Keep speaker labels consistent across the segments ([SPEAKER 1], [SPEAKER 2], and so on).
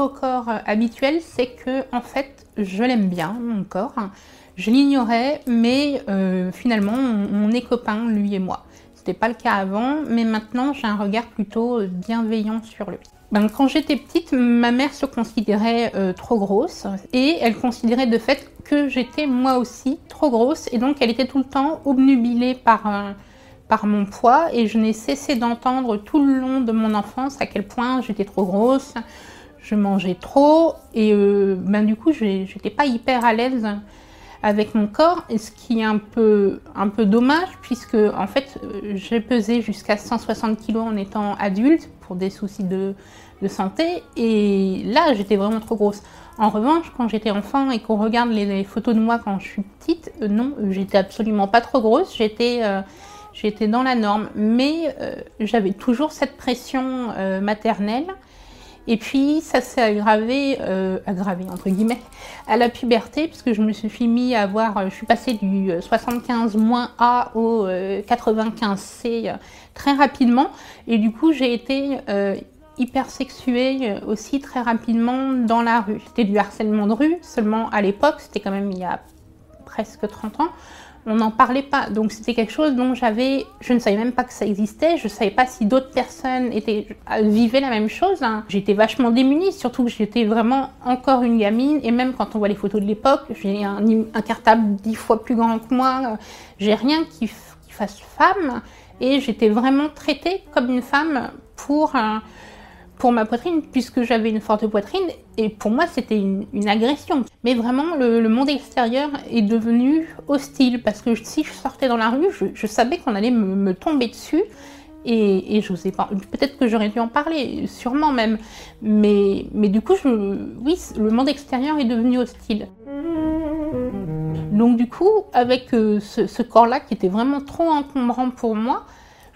[SPEAKER 1] au corps habituel, c'est que, en fait, je l'aime bien, mon corps. Je l'ignorais, mais euh, finalement, on, est copains, lui et moi. C'était pas le cas avant, mais maintenant j'ai un regard plutôt bienveillant sur lui. Ben, quand j'étais petite, ma mère se considérait euh, trop grosse et elle considérait de fait que j'étais moi aussi trop grosse et donc elle était tout le temps obnubilée par, euh, par mon poids et je n'ai cessé d'entendre tout le long de mon enfance à quel point j'étais trop grosse, je mangeais trop et euh, ben, du coup j'étais pas hyper à l'aise avec mon corps, ce qui est un peu, un peu dommage, puisque en fait j'ai pesé jusqu'à 160 kg en étant adulte pour des soucis de, de santé, et là j'étais vraiment trop grosse. En revanche, quand j'étais enfant et qu'on regarde les, photos de moi quand je suis petite, euh, non, j'étais absolument pas trop grosse, j'étais euh, dans la norme, mais euh, j'avais toujours cette pression maternelle et puis ça s'est aggravé, euh, aggravé entre guillemets, à la puberté, puisque je me suis mis à voir, je suis passée du 75 A au 95 C très rapidement, et du coup j'ai été euh, hyper sexuée aussi très rapidement dans la rue. C'était du harcèlement de rue, seulement à l'époque, c'était quand même il y a presque 30 ans, on n'en parlait pas. Donc c'était quelque chose dont j'avais, je ne savais même pas que ça existait, je ne savais pas si d'autres personnes étaient, vivaient la même chose. Hein. J'étais vachement démunie, surtout que j'étais vraiment encore une gamine, et même quand on voit les photos de l'époque, j'ai un, cartable dix fois plus grand que moi, j'ai rien qui, fasse femme, et j'étais vraiment traitée comme une femme pour... pour ma poitrine puisque j'avais une forte poitrine et pour moi c'était une, agression. Mais vraiment le, monde extérieur est devenu hostile parce que si je sortais dans la rue, je, savais qu'on allait me, tomber dessus et, et j'osais pas. Peut-être que j'aurais dû en parler, sûrement même. Mais, mais du coup, je, oui, le monde extérieur est devenu hostile. Donc du coup, avec euh, ce corps-là qui était vraiment trop encombrant pour moi,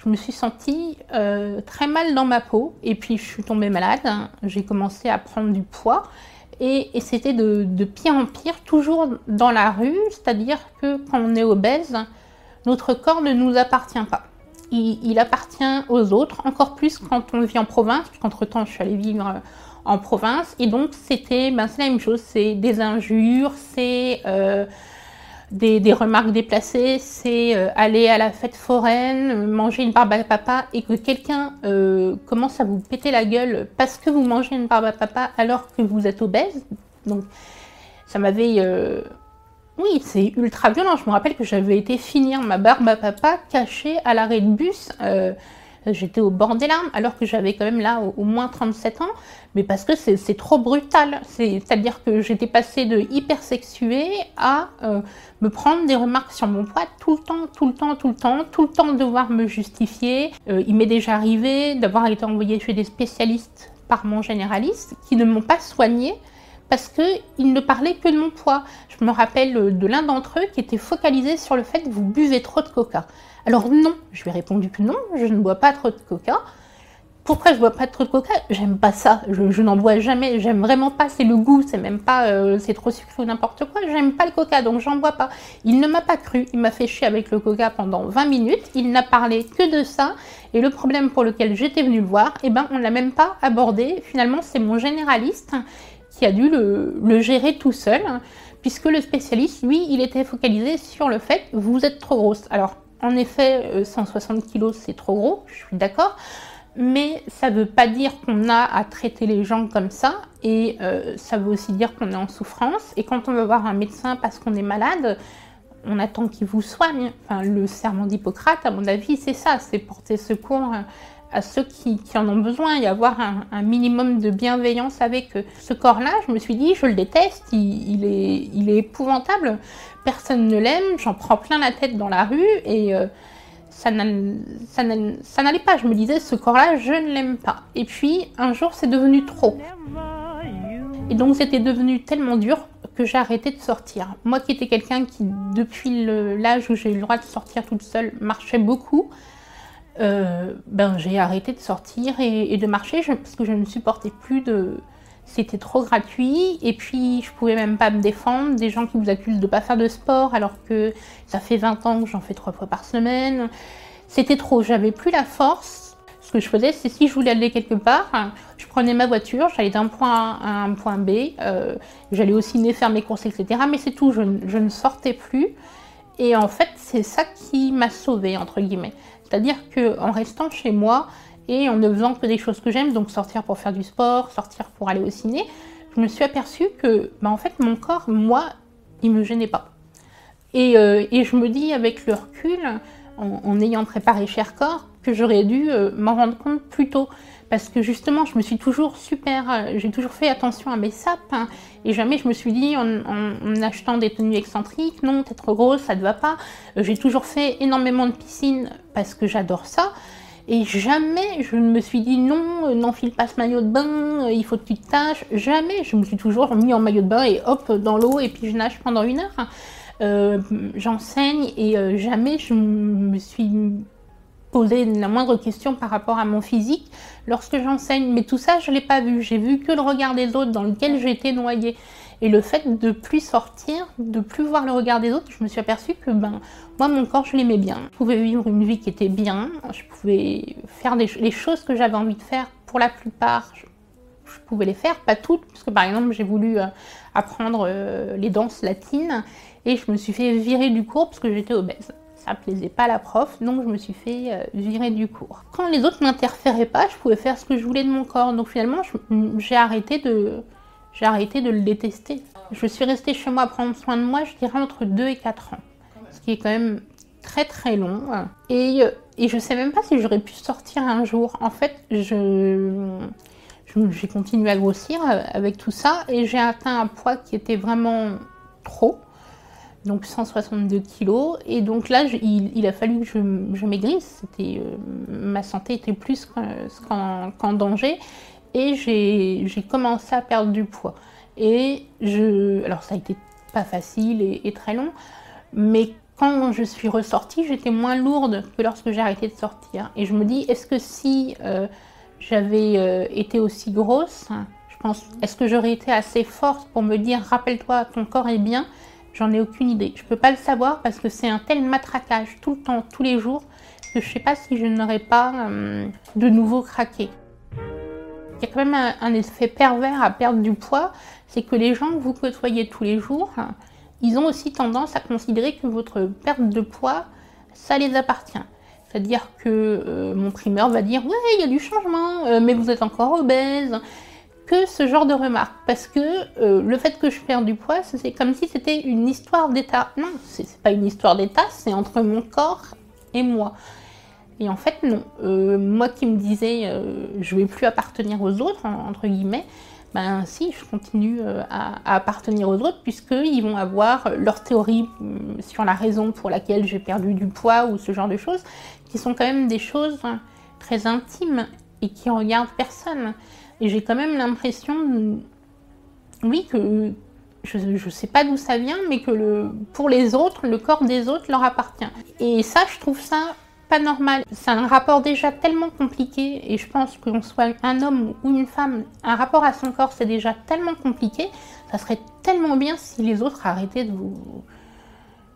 [SPEAKER 1] je me suis sentie euh, très mal dans ma peau et puis je suis tombée malade. J'ai commencé à prendre du poids et, c'était de, pire en pire, toujours dans la rue, c'est-à-dire que quand on est obèse, notre corps ne nous appartient pas. Il, appartient aux autres, encore plus quand on vit en province, puisqu'entre temps je suis allée vivre en province et donc c'était ben, la même chose, c'est des injures, c'est euh, des, remarques déplacées, c'est euh, aller à la fête foraine, manger une barbe à papa et que quelqu'un euh, commence à vous péter la gueule parce que vous mangez une barbe à papa alors que vous êtes obèse. Donc ça m'avait... Euh, oui, c'est ultra violent. Je me rappelle que j'avais été finir ma barbe à papa cachée à l'arrêt de bus. J'étais au bord des larmes alors que j'avais quand même là au, moins 37 ans, mais parce que c'est trop brutal. C'est-à-dire que j'étais passée de hypersexuée à euh, me prendre des remarques sur mon poids tout le temps, tout le temps, tout le temps, tout le temps devoir me justifier. Euh, il m'est déjà arrivé d'avoir été envoyée chez des spécialistes par mon généraliste qui ne m'ont pas soignée parce qu'ils ne parlaient que de mon poids. Je me rappelle de l'un d'entre eux qui était focalisé sur le fait que vous buvez trop de coca. Alors non, je lui ai répondu que non, je ne bois pas trop de coca. Pourquoi je bois pas trop de coca? J'aime pas ça, je, n'en bois jamais, j'aime vraiment pas, c'est le goût, c'est même pas, euh, c'est trop sucré ou n'importe quoi, j'aime pas le coca, donc j'en bois pas. Il ne m'a pas cru, il m'a fait chier avec le coca pendant 20 minutes, il n'a parlé que de ça, et le problème pour lequel j'étais venue le voir, eh ben on l'a même pas abordé, finalement c'est mon généraliste qui a dû le, gérer tout seul, puisque le spécialiste, lui, il était focalisé sur le fait, vous êtes trop grosse. Alors, en effet, 160 euh, kg, c'est trop gros, je suis d'accord. Mais ça ne veut pas dire qu'on a à traiter les gens comme ça. Et euh, ça veut aussi dire qu'on est en souffrance. Et quand on va voir un médecin parce qu'on est malade, on attend qu'il vous soigne. Le serment d'Hippocrate, à mon avis, c'est ça, c'est porter secours à ceux qui, en ont besoin et avoir un, minimum de bienveillance avec eux. Ce corps-là, je me suis dit, je le déteste, il, est, épouvantable, personne ne l'aime, j'en prends plein la tête dans la rue et euh, ça n'allait pas. Je me disais, ce corps-là, je ne l'aime pas. Et puis, un jour, c'est devenu trop. Et donc, c'était devenu tellement dur que j'ai arrêté de sortir. Moi qui étais quelqu'un qui, depuis l'âge où j'ai eu le droit de sortir toute seule, marchait beaucoup, euh, ben, j'ai arrêté de sortir et, de marcher parce que je ne supportais plus de... C'était trop gratuit et puis je pouvais même pas me défendre. Des gens qui vous accusent de ne pas faire de sport alors que ça fait 20 ans que j'en fais trois fois par semaine. C'était trop, j'avais plus la force. Ce que je faisais, c'est si je voulais aller quelque part, je prenais ma voiture, j'allais d'un point A à un point B, euh, j'allais au ciné faire mes courses, etc. Mais c'est tout, je, je ne sortais plus. Et en fait, c'est ça qui m'a sauvée, entre guillemets. C'est-à-dire qu'en restant chez moi et en ne faisant que des choses que j'aime, donc sortir pour faire du sport, sortir pour aller au ciné, je me suis aperçue que bah, en fait mon corps, moi, il me gênait pas. Et, euh, je me dis avec le recul, en, ayant préparé Cher Corps, que j'aurais dû euh, m'en rendre compte plus tôt parce que justement, je me suis toujours super, euh, j'ai toujours fait attention à mes sapes, hein, et jamais je me suis dit en, achetant des tenues excentriques, non, t'es trop grosse, ça te va pas. Euh, j'ai toujours fait énormément de piscine parce que j'adore ça, et jamais je ne me suis dit non, euh, n'enfile pas ce maillot de bain, il faut que tu te tâches. Jamais, je me suis toujours mis en maillot de bain et hop dans l'eau et puis je nage pendant une heure. J'enseigne et jamais je me suis poser la moindre question par rapport à mon physique lorsque j'enseigne. Mais tout ça, je ne l'ai pas vu. J'ai vu que le regard des autres dans lequel j'étais noyée. Et le fait de plus sortir, de plus voir le regard des autres, je me suis aperçue que ben, moi, mon corps, je l'aimais bien. Je pouvais vivre une vie qui était bien. Je pouvais faire les choses que j'avais envie de faire. Pour la plupart, je, pouvais les faire, pas toutes. Parce que par exemple, j'ai voulu euh, apprendre euh, les danses latines et je me suis fait virer du cours parce que j'étais obèse ça plaisait pas à la prof, donc je me suis fait euh, virer du cours. Quand les autres n'interféraient pas, je pouvais faire ce que je voulais de mon corps, donc finalement j'ai arrêté de j'ai arrêté de le détester. Je suis restée chez moi à prendre soin de moi, je dirais entre 2 et 4 ans, ce qui est quand même très très long. Et, et je sais même pas si j'aurais pu sortir un jour. En fait, je j'ai continué à grossir euh, avec tout ça et j'ai atteint un poids qui était vraiment trop donc 162 kilos. Et donc là, il, a fallu que je, maigrisse. C'était, euh, ma santé était plus qu'en, danger. Et j'ai, commencé à perdre du poids. Et je, alors ça a été pas facile et, très long, mais quand je suis ressortie, j'étais moins lourde que lorsque j'ai arrêté de sortir. Et je me dis, est-ce que si euh, j'avais euh, été aussi grosse, je pense, est-ce que j'aurais été assez forte pour me dire, rappelle-toi, ton corps est bien J'en ai aucune idée. Je peux pas le savoir parce que c'est un tel matraquage tout le temps, tous les jours, que je sais pas si je n'aurais pas euh, de nouveau craqué. Il y a quand même un, effet pervers à perdre du poids, c'est que les gens que vous côtoyez tous les jours, ils ont aussi tendance à considérer que votre perte de poids, ça les appartient. C'est-à-dire que euh, mon primeur va dire ouais il y a du changement, euh, mais vous êtes encore obèse, ce genre de remarques. Parce que euh, le fait que je perds du poids, c'est comme si c'était une histoire d'état. Non, c'est pas une histoire d'état, c'est entre mon corps et moi. Et en fait, non. Euh, moi qui me disais, euh, je vais plus appartenir aux autres, entre guillemets, ben si, je continue à, à, appartenir aux autres, puisqu'ils vont avoir leur théorie mm, sur la raison pour laquelle j'ai perdu du poids ou ce genre de choses, qui sont quand même des choses très intimes et qui regardent personne. Et j'ai quand même l'impression, oui, que je ne sais pas d'où ça vient, mais que le, pour les autres, le corps des autres leur appartient. Et ça, je trouve ça pas normal. C'est un rapport déjà tellement compliqué, et je pense qu'on soit un homme ou une femme, un rapport à son corps, c'est déjà tellement compliqué. Ça serait tellement bien si les autres arrêtaient de vous,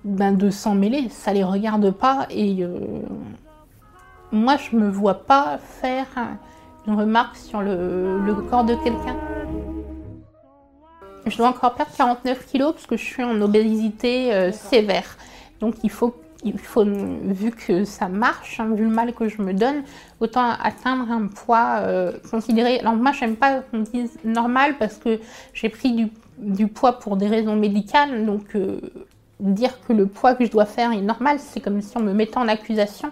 [SPEAKER 1] ben, de s'en mêler. Ça les regarde pas, et euh, moi, je me vois pas faire une remarque sur le, corps de quelqu'un. Je dois encore perdre 49 kilos parce que je suis en obésité euh, sévère. Donc il faut, vu que ça marche, hein, vu le mal que je me donne, autant atteindre un poids euh, considéré. Alors moi, j'aime pas qu'on dise normal parce que j'ai pris du, poids pour des raisons médicales. Donc euh, dire que le poids que je dois faire est normal, c'est comme si on me mettait en accusation.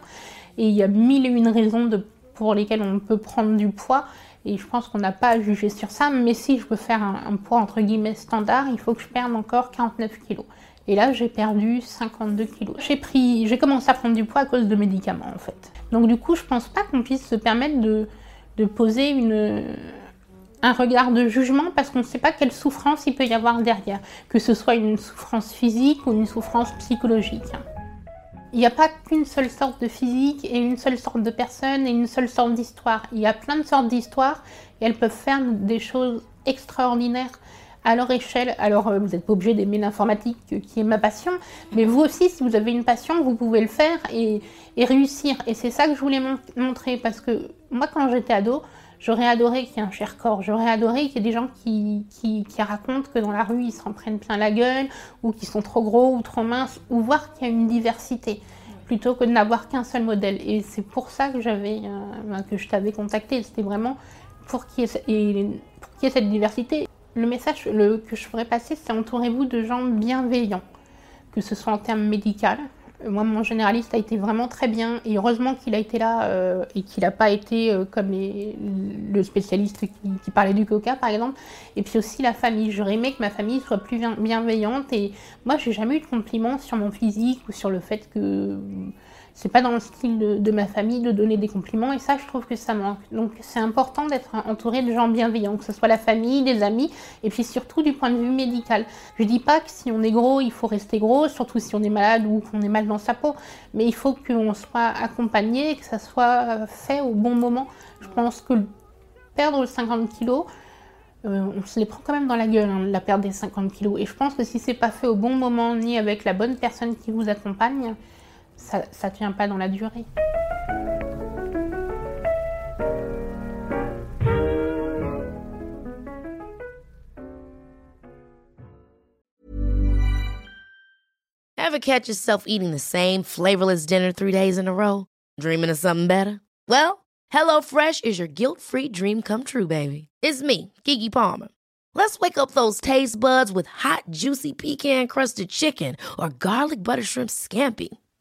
[SPEAKER 1] Et il y a mille et une raisons de pour lesquels on peut prendre du poids. Et je pense qu'on n'a pas à juger sur ça. Mais si je veux faire un, poids entre guillemets standard, il faut que je perde encore 49 kilos. Et là, j'ai perdu 52 kilos. J'ai pris, j'ai commencé à prendre du poids à cause de médicaments, en fait. Donc, du coup, je pense pas qu'on puisse se permettre de, de poser une, un regard de jugement parce qu'on ne sait pas quelle souffrance il peut y avoir derrière, que ce soit une souffrance physique ou une souffrance psychologique. Il n'y a pas qu'une seule sorte de physique et une seule sorte de personne et une seule sorte d'histoire. Il y a plein de sortes d'histoires et elles peuvent faire des choses extraordinaires à leur échelle. Alors, euh, vous n'êtes pas obligé d'aimer l'informatique, euh, qui est ma passion, mais vous aussi, si vous avez une passion, vous pouvez le faire et, réussir. Et c'est ça que je voulais montrer, parce que moi, quand j'étais ado, j'aurais adoré qu'il y ait un cher corps, j'aurais adoré qu'il y ait des gens qui, qui, racontent que dans la rue, ils s'en prennent plein la gueule, ou qu'ils sont trop gros ou trop minces, ou voir qu'il y a une diversité plutôt que de n'avoir qu'un seul modèle. Et c'est pour ça que j'avais, euh, que je t'avais contacté. C'était vraiment pour qu'il y, ait cette diversité. Le message que je ferais passer, c'est entourez-vous de gens bienveillants, que ce soit en termes médicaux. Moi, mon généraliste a été vraiment très bien et heureusement qu'il a été là euh, et qu'il n'a pas été euh, comme le spécialiste qui, parlait du coca, par exemple. Et puis aussi la famille. J'aurais aimé que ma famille soit plus bienveillante et moi, j'ai jamais eu de compliments sur mon physique ou sur le fait que c'est pas dans le style de, ma famille de donner des compliments et ça je trouve que ça manque. Donc c'est important d'être entouré de gens bienveillants, que ce soit la famille, des amis et puis surtout du point de vue médical. Je dis pas que si on est gros, il faut rester gros, surtout si on est malade ou qu'on est mal dans sa peau, mais il faut qu'on soit accompagné et que ça soit fait au bon moment. Je pense que perdre 50 kilos, euh, on se les prend quand même dans la gueule, hein, la perte des 50 kilos. Et je pense que si c'est pas fait au bon moment ni avec la bonne personne qui vous accompagne, ça tient pas dans la durée.
[SPEAKER 2] Ever catch yourself eating the same flavorless dinner three days in a row? Dreaming of something better? Well, HelloFresh is your guilt-free dream come true, baby. It's me, Kiki Palmer. Let's wake up those taste buds with hot, juicy pecan-crusted chicken or garlic butter shrimp scampi.